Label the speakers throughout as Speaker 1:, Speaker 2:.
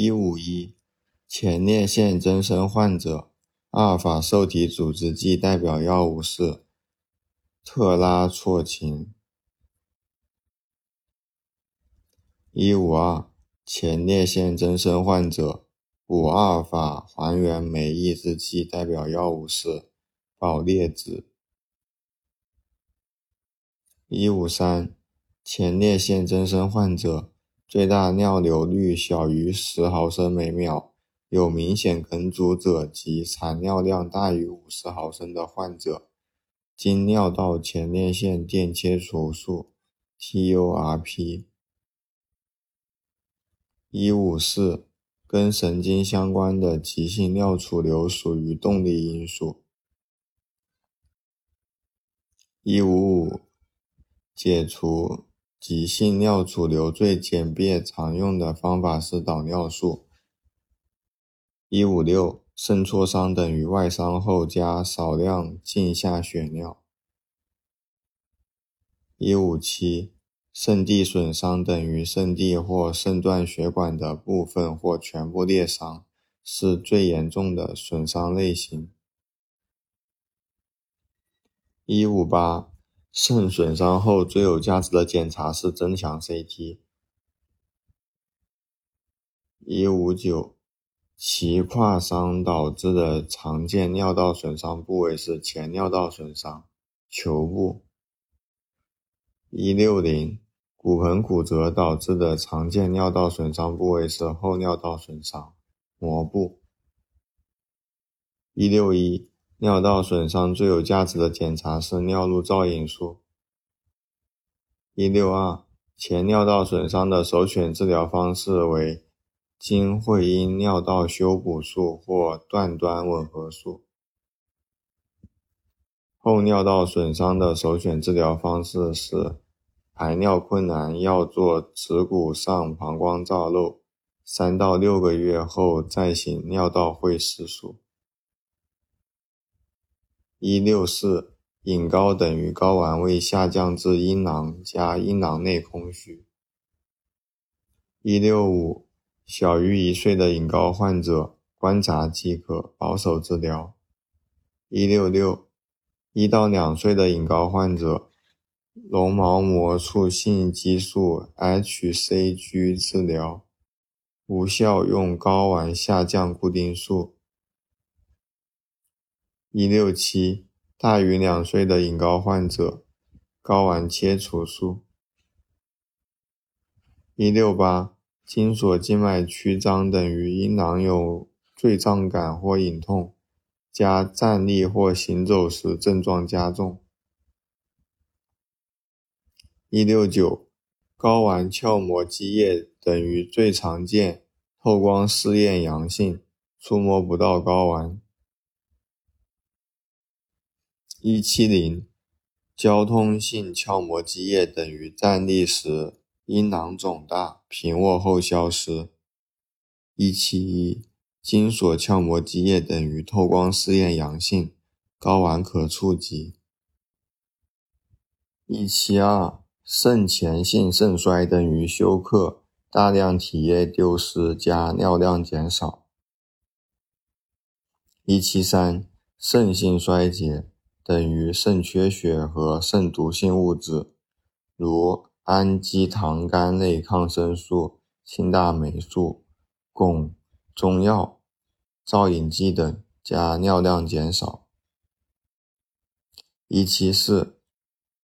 Speaker 1: 一五一前列腺增生患者，阿尔法受体阻滞剂代表药物是特拉唑嗪。一五二前列腺增生患者，五阿尔法还原酶抑制剂代表药物是保列子。一五三前列腺增生患者，最大尿流率小于十毫升每秒，有明显梗阻者及产尿量大于五十毫升的患者，经尿道前列腺电切除术 （TURP）。一五四跟神经相关的急性尿储留属于动力因素。一五五解除急性尿储留最简便常用的方法是导尿术。一五六肾挫伤等于外伤后加少量镜下血尿。一五七肾蒂损伤等于肾蒂或肾断血管的部分或全部裂伤，是最严重的损伤类型。一五八肾损伤后最有价值的检查是增强 CT。一五九，其跨伤导致的常见尿道损伤部位是前尿道损伤，球部。一六零，骨盆骨折导致的常见尿道损伤部位是后尿道损伤，膜部。一六一。尿道损伤最有价值的检查是尿路造影术。一六二前尿道损伤的首选治疗方式为经会阴尿道修补术或断端吻合术。后尿道损伤的首选治疗方式是排尿困难，要做耻骨上膀胱造瘘，三到六个月后再行尿道会师术。一六四，隐睾等于睾丸位下降至阴囊加阴囊内空虚。一六五，小于一岁的隐睾患者观察即可，保守治疗。一六六，一到两岁的隐睾患者，绒毛膜促性激素 （hCG） 治疗，无效用睾丸下降固定术。一六七，大于两岁的隐睾患者，睾丸切除术。一六八，精索静脉曲张等于阴囊有坠胀感或隐痛，加站立或行走时症状加重。一六九，睾丸鞘膜积液等于最常见透光试验阳性，触摸不到睾丸。一七零，交通性鞘膜积液等于站立时阴囊肿大，平卧后消失。一七一，精索鞘膜积液等于透光试验阳性，睾丸可触及。一七二，肾前性肾衰等于休克，大量体液丢失加尿量减少。一七三，肾性衰竭。等于肾缺血和肾毒性物质，如氨基糖苷类抗生素、庆大霉素、汞、中药、造影剂等，加尿量减少。一七四，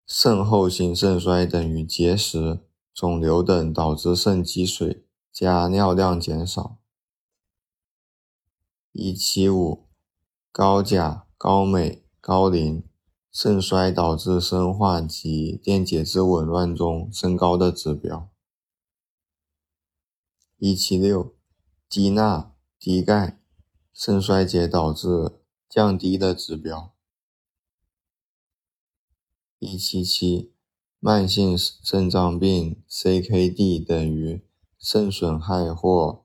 Speaker 1: 肾后性肾衰等于结石、肿瘤等导致肾积水，加尿量减少。一七五，高钾、高镁。高磷，肾衰导致生化及电解质紊乱中升高的指标。一七六，低钠、低钙，肾衰竭导致降低的指标。一七七，慢性肾脏病 CKD 等于肾损害或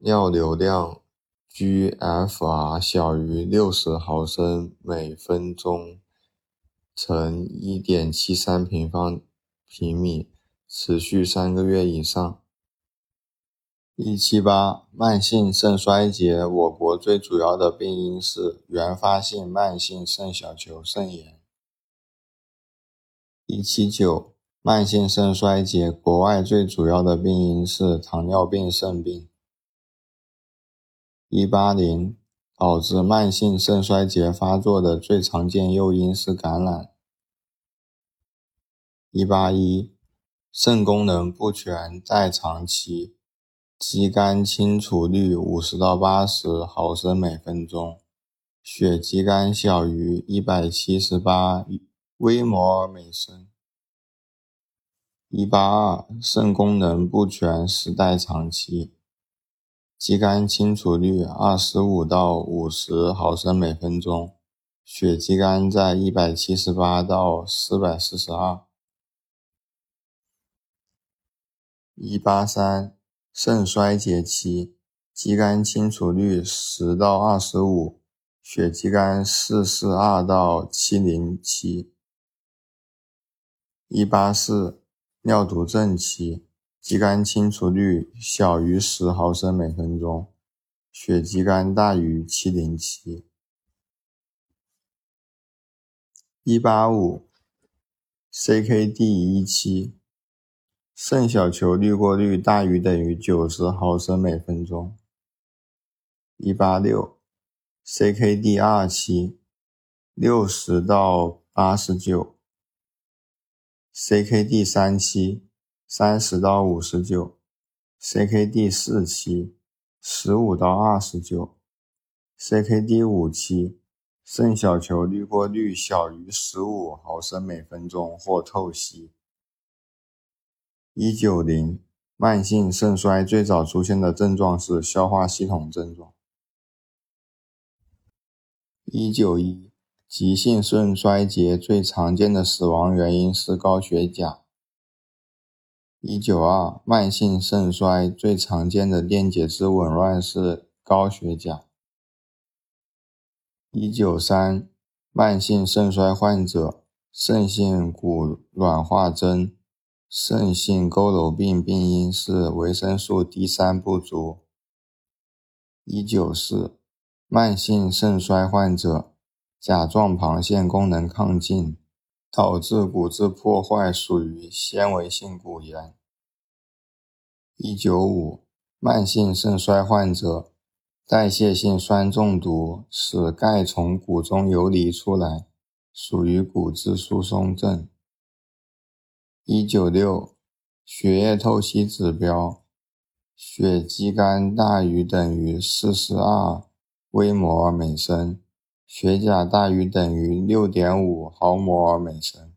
Speaker 1: 尿流量。GFR 小于六十毫升每分钟乘一点七三平方平米，持续三个月以上。一七八，慢性肾衰竭，我国最主要的病因是原发性慢性肾小球肾炎。一七九，慢性肾衰竭，国外最主要的病因是糖尿病肾病。一八零，导致慢性肾衰竭发作的最常见诱因是感染。一八一，肾功能不全在长期。肌酐清除率五十到八十毫升每分钟，血肌酐小于一百七十八微摩尔每升。一八二，肾功能不全时代长期，肌酐清除率二十五到五十毫升每分钟，血肌酐在一百七十八到四百四十二。一八三。肾衰竭期，肌酐清除率十到二十五，血肌酐四四二到七零七。一八四，尿毒症期，肌酐清除率小于十毫升每分钟，血肌酐大于七零七。一八五，CKD 一期。肾小球滤过率大于等于九十毫升每分钟。一八六，CKD 二期，六十到八十九。CKD 三期，三十到五十九。CKD 四期，十五到二十九。CKD 五期，肾小球滤过率小于十五毫升每分钟或透析。一九零，慢性肾衰最早出现的症状是消化系统症状。一九一，急性肾衰竭最常见的死亡原因是高血钾。一九二，慢性肾衰最常见的电解质紊乱是高血钾。一九三，慢性肾衰患者肾性骨软化征。肾性佝偻病病因是维生素 D 三不足。一九四，慢性肾衰患者甲状旁腺功能亢进，导致骨质破坏，属于纤维性骨炎。一九五，慢性肾衰患者代谢性酸中毒，使钙从骨中游离出来，属于骨质疏松症。一九六，血液透析指标，血肌酐大于等于四十二微摩尔每升，血钾大于等于六点五毫摩尔每升。